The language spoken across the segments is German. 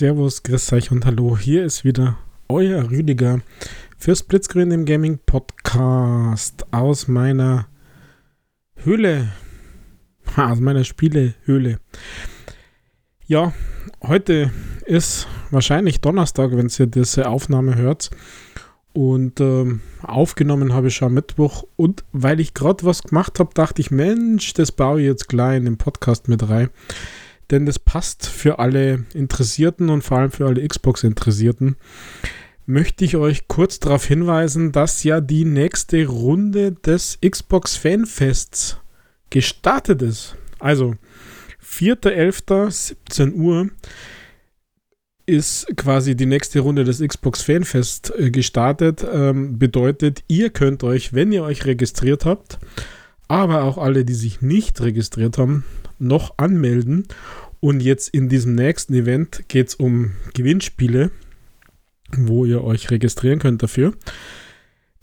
Servus, grüß euch und hallo. Hier ist wieder euer Rüdiger für Splitscreen im Gaming Podcast aus meiner Höhle, aus meiner Spielehöhle. Ja, heute ist wahrscheinlich Donnerstag, wenn ihr diese Aufnahme hört. Und ähm, aufgenommen habe ich schon Mittwoch. Und weil ich gerade was gemacht habe, dachte ich, Mensch, das baue ich jetzt gleich in den Podcast mit rein denn das passt für alle Interessierten und vor allem für alle Xbox-Interessierten. Möchte ich euch kurz darauf hinweisen, dass ja die nächste Runde des Xbox Fanfests gestartet ist. Also 4.11.17 Uhr ist quasi die nächste Runde des Xbox Fanfest äh, gestartet. Ähm, bedeutet, ihr könnt euch, wenn ihr euch registriert habt, aber auch alle, die sich nicht registriert haben, noch anmelden. Und jetzt in diesem nächsten Event geht es um Gewinnspiele, wo ihr euch registrieren könnt dafür.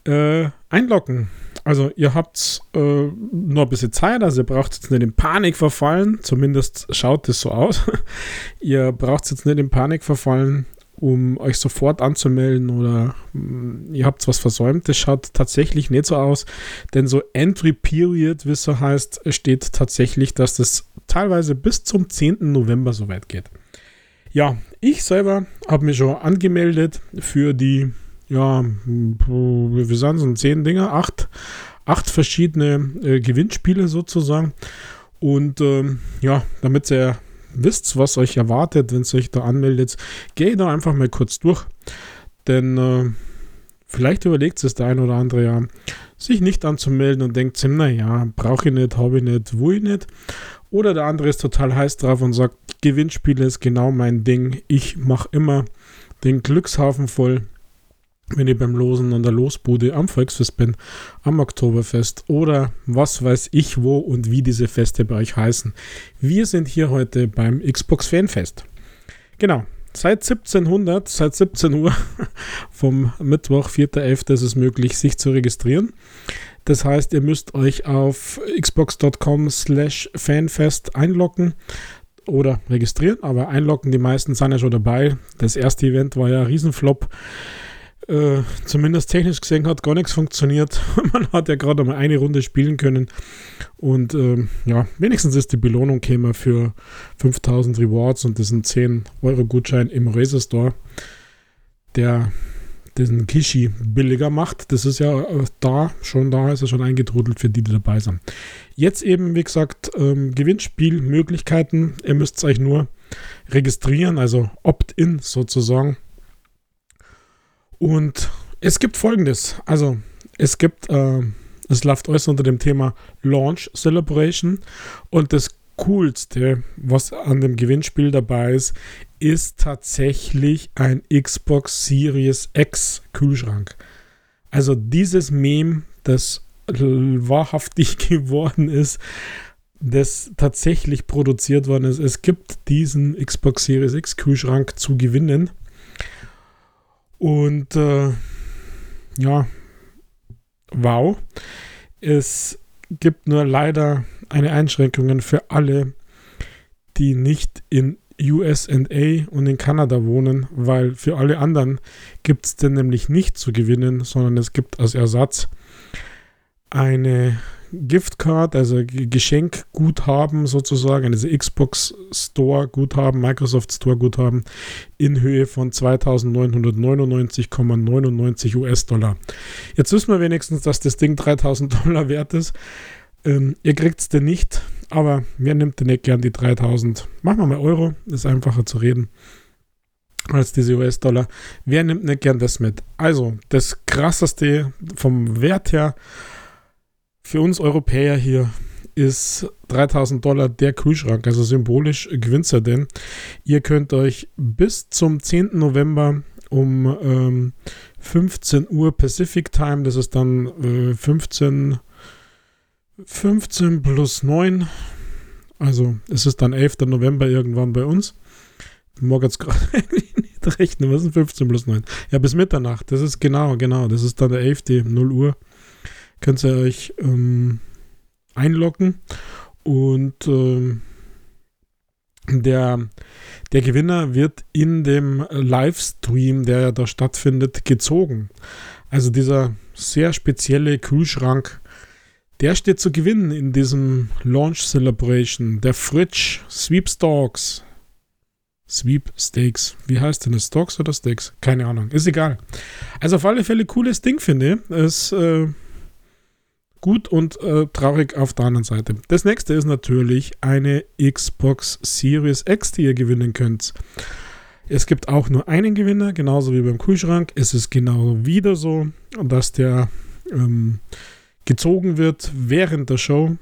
Äh, einloggen. Also ihr habt äh, noch ein bisschen Zeit, also ihr braucht jetzt nicht in Panik verfallen, zumindest schaut es so aus. ihr braucht jetzt nicht in Panik verfallen um euch sofort anzumelden oder mh, mm, ihr habt was versäumt. Das schaut tatsächlich nicht so aus, denn so Entry Period, wie es so heißt, steht tatsächlich, dass das teilweise bis zum 10. November so weit geht. Ja, ich selber habe mich schon angemeldet für die, ja, wie sind es, zehn Dinger, acht, acht verschiedene äh, Gewinnspiele sozusagen. Und ähm, ja, damit ihr wisst, was euch erwartet, wenn ihr euch da anmeldet, geht da einfach mal kurz durch. Denn äh, vielleicht überlegt es der ein oder andere ja, sich nicht anzumelden und denkt sich, naja, brauche ich nicht, habe ich nicht, wo ich nicht. Oder der andere ist total heiß drauf und sagt, Gewinnspiele ist genau mein Ding. Ich mache immer den Glückshafen voll wenn ich beim Losen an der Losbude am Volksfest bin, am Oktoberfest oder was weiß ich wo und wie diese Feste bei euch heißen. Wir sind hier heute beim Xbox Fanfest. Genau, seit 1700, seit 17 Uhr vom Mittwoch, 4.11. ist es möglich, sich zu registrieren. Das heißt, ihr müsst euch auf xbox.com slash fanfest einloggen oder registrieren, aber einloggen, die meisten sind ja schon dabei. Das erste Event war ja ein Riesenflop. Äh, zumindest technisch gesehen hat gar nichts funktioniert. Man hat ja gerade mal eine Runde spielen können. Und äh, ja, wenigstens ist die Belohnung käme für 5000 Rewards und sind 10 Euro Gutschein im Razer Store, der diesen Kishi billiger macht. Das ist ja äh, da, schon da ist er schon eingetrudelt für die, die dabei sind. Jetzt eben, wie gesagt, ähm, Gewinnspielmöglichkeiten. Ihr müsst euch nur registrieren, also Opt-in sozusagen. Und es gibt folgendes. Also, es gibt, äh, es läuft alles unter dem Thema Launch Celebration. Und das Coolste, was an dem Gewinnspiel dabei ist, ist tatsächlich ein Xbox Series X Kühlschrank. Also dieses Meme, das wahrhaftig geworden ist, das tatsächlich produziert worden ist. Es gibt diesen Xbox Series X Kühlschrank zu gewinnen. Und äh, ja, wow. Es gibt nur leider eine Einschränkung für alle, die nicht in USA und in Kanada wohnen, weil für alle anderen gibt es denn nämlich nicht zu gewinnen, sondern es gibt als Ersatz eine Giftcard, also Geschenkguthaben sozusagen, also Xbox Store Guthaben, Microsoft Store Guthaben in Höhe von 2999,99 US-Dollar. Jetzt wissen wir wenigstens, dass das Ding 3000 Dollar wert ist. Ähm, ihr kriegt es denn nicht, aber wer nimmt denn nicht gern die 3000? Machen wir mal Euro, ist einfacher zu reden als diese US-Dollar. Wer nimmt nicht gern das mit? Also, das krasseste vom Wert her für uns Europäer hier ist 3000 Dollar der Kühlschrank. Also symbolisch gewinnt er denn. Ihr könnt euch bis zum 10. November um ähm, 15 Uhr Pacific Time, das ist dann äh, 15, 15 plus 9, also es ist dann 11. November irgendwann bei uns. Mag jetzt gerade nicht rechnen, was ist 15 plus 9? Ja, bis Mitternacht, das ist genau, genau, das ist dann der 11. 0 Uhr könnt ihr euch ähm, einloggen und ähm, Der, der Gewinner wird in dem Livestream, der ja da stattfindet, gezogen. Also dieser sehr spezielle Kühlschrank, der steht zu gewinnen in diesem Launch Celebration. Der Fridge Sweepstakes. Sweepstakes. Wie heißt denn das? Stocks oder Steaks? Keine Ahnung. Ist egal. Also auf alle Fälle cooles Ding, finde ich. Es äh, gut und äh, traurig auf der anderen Seite. Das nächste ist natürlich eine Xbox Series X, die ihr gewinnen könnt. Es gibt auch nur einen Gewinner, genauso wie beim Kühlschrank. Es ist genau wieder so, dass der ähm, gezogen wird während der Show,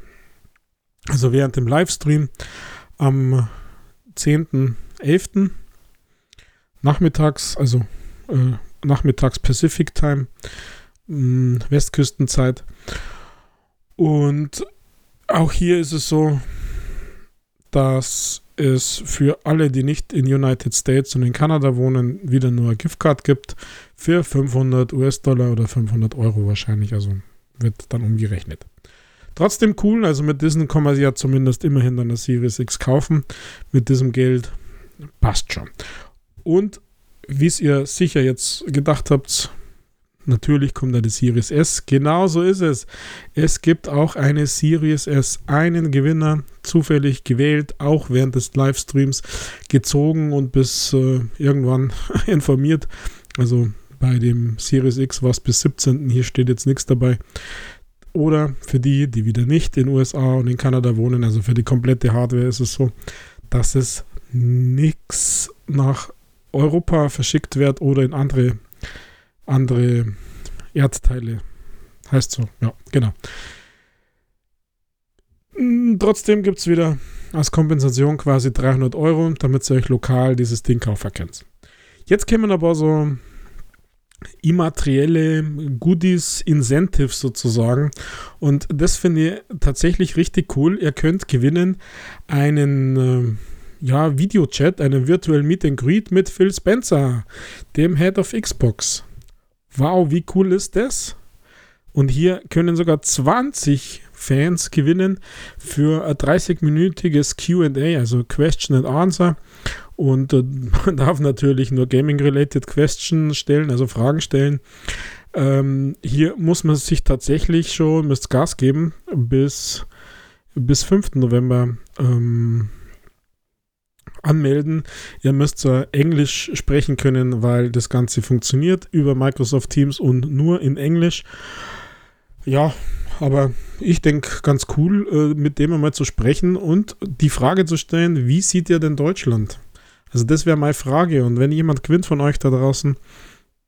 also während dem Livestream am 10.11. nachmittags, also äh, nachmittags Pacific Time, mh, Westküstenzeit. Und auch hier ist es so, dass es für alle, die nicht in United States und in Kanada wohnen, wieder nur eine Giftcard gibt für 500 US-Dollar oder 500 Euro wahrscheinlich, also wird dann umgerechnet. Trotzdem cool, also mit diesen kann man ja zumindest immerhin dann eine Series X kaufen. Mit diesem Geld passt schon. Und wie es ihr sicher jetzt gedacht habt, Natürlich kommt die Series S. Genau so ist es. Es gibt auch eine Series S, einen Gewinner, zufällig gewählt, auch während des Livestreams gezogen und bis äh, irgendwann informiert. Also bei dem Series X war es bis 17. Hier steht jetzt nichts dabei. Oder für die, die wieder nicht in USA und in Kanada wohnen, also für die komplette Hardware ist es so, dass es nichts nach Europa verschickt wird oder in andere andere Erdteile. Heißt so, ja, genau. Hm, trotzdem gibt es wieder als Kompensation quasi 300 Euro, damit ihr euch lokal dieses Ding kaufen könnt. Jetzt kämen aber so immaterielle Goodies, Incentives sozusagen. Und das finde ich tatsächlich richtig cool. Ihr könnt gewinnen einen äh, ja, Videochat, einen virtuellen Meet and Greet mit Phil Spencer, dem Head of Xbox. Wow, wie cool ist das? Und hier können sogar 20 Fans gewinnen für ein 30-minütiges QA, also Question and Answer. Und äh, man darf natürlich nur Gaming-related Questions stellen, also Fragen stellen. Ähm, hier muss man sich tatsächlich schon, Gas geben, bis, bis 5. November ähm, anmelden. Ihr müsst zwar Englisch sprechen können, weil das Ganze funktioniert über Microsoft Teams und nur in Englisch. Ja, aber ich denke ganz cool, äh, mit dem einmal zu sprechen und die Frage zu stellen, wie sieht ihr denn Deutschland? Also das wäre meine Frage und wenn jemand gewinnt von euch da draußen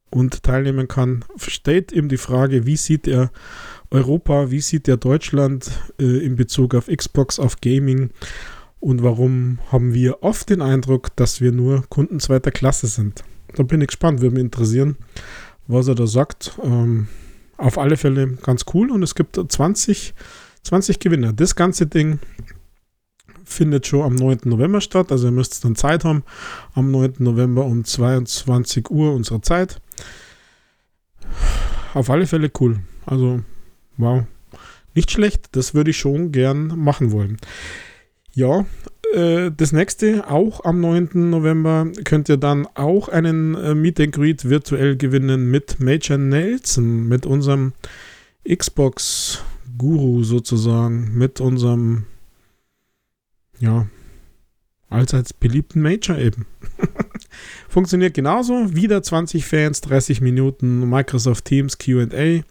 und teilnehmen kann, stellt ihm die Frage, wie sieht er Europa, wie sieht er Deutschland äh, in Bezug auf Xbox, auf Gaming und warum haben wir oft den Eindruck, dass wir nur Kunden zweiter Klasse sind? Da bin ich gespannt, würde mich interessieren, was er da sagt. Ähm, auf alle Fälle ganz cool und es gibt 20, 20 Gewinner. Das ganze Ding findet schon am 9. November statt, also ihr müsst dann Zeit haben. Am 9. November um 22 Uhr unserer Zeit. Auf alle Fälle cool. Also, wow. Nicht schlecht, das würde ich schon gern machen wollen. Ja, äh, das nächste, auch am 9. November, könnt ihr dann auch einen äh, Meet and Greet virtuell gewinnen mit Major Nelson, mit unserem Xbox-Guru sozusagen, mit unserem, ja, allseits beliebten Major eben. Funktioniert genauso. Wieder 20 Fans, 30 Minuten, Microsoft Teams QA. Äh,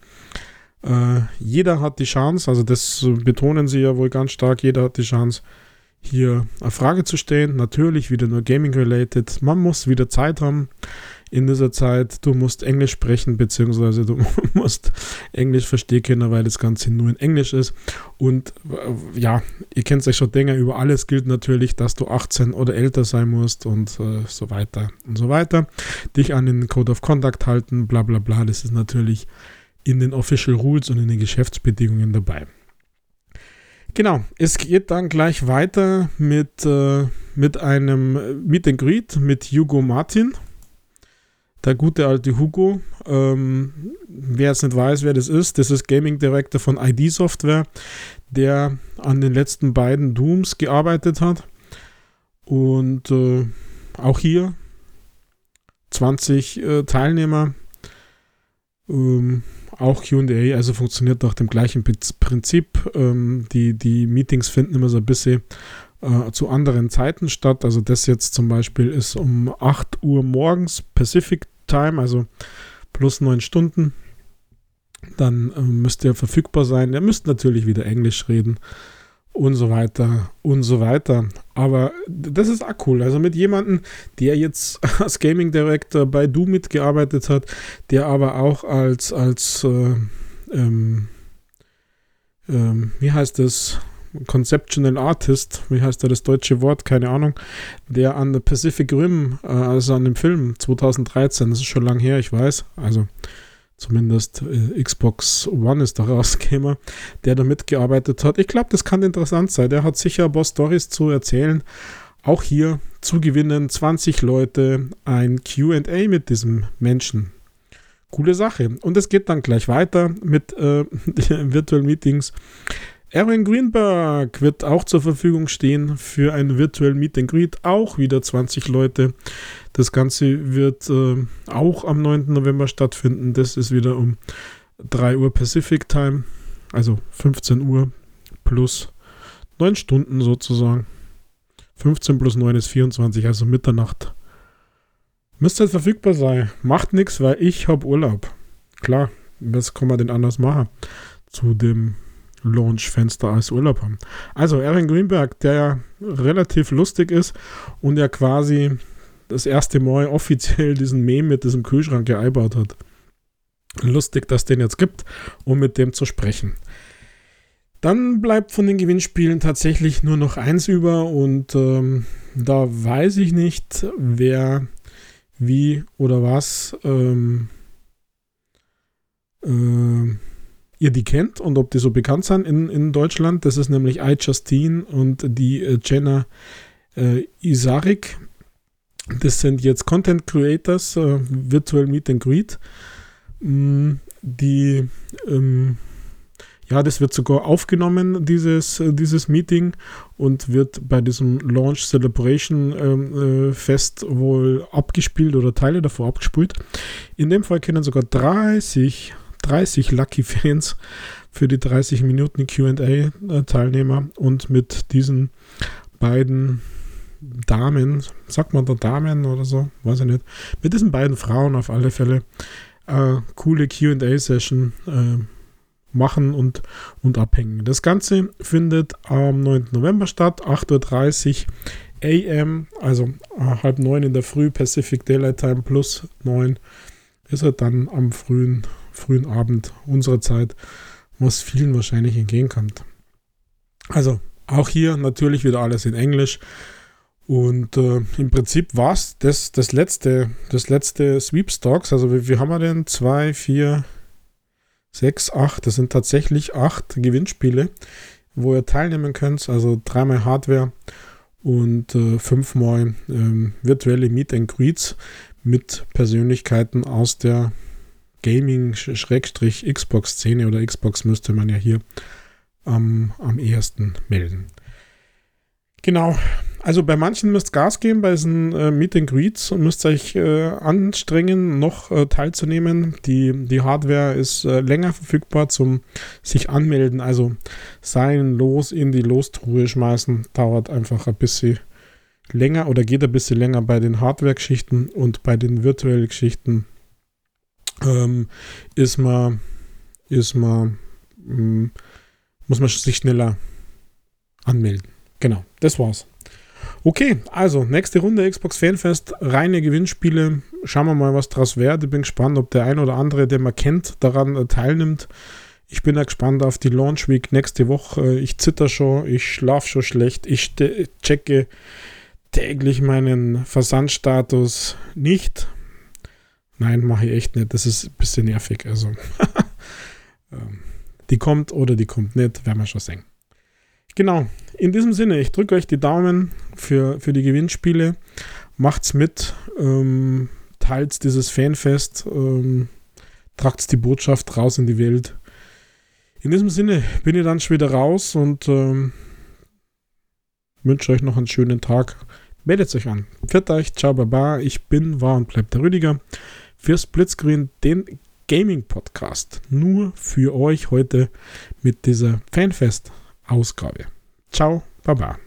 jeder hat die Chance, also das betonen sie ja wohl ganz stark, jeder hat die Chance, hier eine Frage zu stellen. Natürlich wieder nur Gaming-related. Man muss wieder Zeit haben in dieser Zeit. Du musst Englisch sprechen, beziehungsweise du musst Englisch verstehen können, weil das Ganze nur in Englisch ist. Und äh, ja, ihr kennt euch schon Dinge über alles gilt natürlich, dass du 18 oder älter sein musst und äh, so weiter und so weiter. Dich an den Code of Conduct halten, bla bla bla. Das ist natürlich in den Official Rules und in den Geschäftsbedingungen dabei. Genau, es geht dann gleich weiter mit, äh, mit einem Meet and Greet mit Hugo Martin. Der gute alte Hugo. Ähm, wer es nicht weiß, wer das ist, das ist Gaming Director von ID Software, der an den letzten beiden Dooms gearbeitet hat. Und äh, auch hier 20 äh, Teilnehmer. Ähm, auch QA, also funktioniert nach dem gleichen Prinzip. Ähm, die, die Meetings finden immer so ein bisschen äh, zu anderen Zeiten statt. Also das jetzt zum Beispiel ist um 8 Uhr morgens Pacific Time, also plus 9 Stunden. Dann äh, müsst ihr verfügbar sein. Ihr müsst natürlich wieder Englisch reden und so weiter und so weiter. Aber das ist auch cool. Also mit jemandem, der jetzt als Gaming Director bei Du mitgearbeitet hat, der aber auch als, als äh, ähm, ähm, wie heißt das? Conceptual Artist, wie heißt da das deutsche Wort? Keine Ahnung, der an der Pacific Rim, äh, also an dem Film 2013, das ist schon lang her, ich weiß, also zumindest äh, Xbox One ist da rausgekommen, der da mitgearbeitet hat. Ich glaube, das kann interessant sein. Der hat sicher ein paar Stories zu erzählen. Auch hier zu gewinnen 20 Leute ein QA mit diesem Menschen. Coole Sache. Und es geht dann gleich weiter mit äh, Virtual Meetings. Erwin Greenberg wird auch zur Verfügung stehen für ein Virtual Meet and Greet, auch wieder 20 Leute. Das Ganze wird äh, auch am 9. November stattfinden. Das ist wieder um 3 Uhr Pacific Time, also 15 Uhr plus 9 Stunden sozusagen. 15 plus 9 ist 24, also Mitternacht. Müsste halt verfügbar sein. Macht nichts, weil ich habe Urlaub. Klar, was kann man denn anders machen zu dem Launch-Fenster als Urlaub haben. Also Aaron Greenberg, der ja relativ lustig ist und ja quasi das erste Mal offiziell diesen Meme mit diesem Kühlschrank geeinbaut hat. Lustig, dass es den jetzt gibt, um mit dem zu sprechen. Dann bleibt von den Gewinnspielen tatsächlich nur noch eins über und ähm, da weiß ich nicht, wer, wie oder was ähm, äh, ihr die kennt und ob die so bekannt sind in, in Deutschland. Das ist nämlich iJustine und die äh, Jenna äh, Isarik. Das sind jetzt Content Creators, äh, Virtual Meet and Greet. Mm, die, ähm, ja, das wird sogar aufgenommen, dieses, äh, dieses Meeting, und wird bei diesem Launch Celebration ähm, äh, Fest wohl abgespielt oder Teile davor abgespielt. In dem Fall können sogar 30 30 Lucky Fans für die 30 Minuten QA-Teilnehmer und mit diesen beiden Damen, sagt man da Damen oder so, weiß ich nicht, mit diesen beiden Frauen auf alle Fälle äh, coole QA-Session äh, machen und, und abhängen. Das Ganze findet am 9. November statt, 8.30 Uhr AM, also äh, halb neun in der Früh, Pacific Daylight Time plus 9 ist er dann am frühen frühen Abend unserer Zeit, was vielen wahrscheinlich entgegenkommt. Also auch hier natürlich wieder alles in Englisch. Und äh, im Prinzip war es das, das letzte, das letzte Sweepstocks. Also wie, wie haben wir denn? Zwei, vier, sechs, acht. Das sind tatsächlich acht Gewinnspiele, wo ihr teilnehmen könnt. Also dreimal Hardware und äh, fünfmal ähm, virtuelle Meet and Greets mit Persönlichkeiten aus der Gaming-Xbox-Szene oder Xbox müsste man ja hier ähm, am ehesten melden. Genau. Also bei manchen müsst Gas geben, bei diesen äh, Meet and Greets und müsst euch äh, anstrengen, noch äh, teilzunehmen. Die, die Hardware ist äh, länger verfügbar zum sich anmelden. Also sein Los in die Lostruhe schmeißen dauert einfach ein bisschen länger oder geht ein bisschen länger bei den Hardware-Geschichten und bei den virtuellen Geschichten ähm, ist man, ist man, mh, hm, muss man sich schneller anmelden. Genau, das war's. Okay, also nächste Runde Xbox Fanfest, reine Gewinnspiele. Schauen wir mal, was draus wird. Ich bin gespannt, ob der ein oder andere, den man kennt, daran äh, teilnimmt. Ich bin ja gespannt auf die Launch Week nächste Woche. Ich zitter schon, ich schlafe schon schlecht, ich checke täglich meinen Versandstatus nicht. Nein, mache ich echt nicht. Das ist ein bisschen nervig. Also, ähm, die kommt oder die kommt nicht, werden wir schon sehen. Genau, in diesem Sinne, ich drücke euch die Daumen für, für die Gewinnspiele. Macht's mit, ähm, teilt dieses Fanfest, ähm, tragt die Botschaft raus in die Welt. In diesem Sinne bin ich dann schon wieder raus und ähm, wünsche euch noch einen schönen Tag Meldet euch an. Pfiat euch, ciao, baba. Ich bin, war und bleibt der Rüdiger. Für Splitscreen, den Gaming-Podcast. Nur für euch heute mit dieser Fanfest-Ausgabe. Ciao, baba.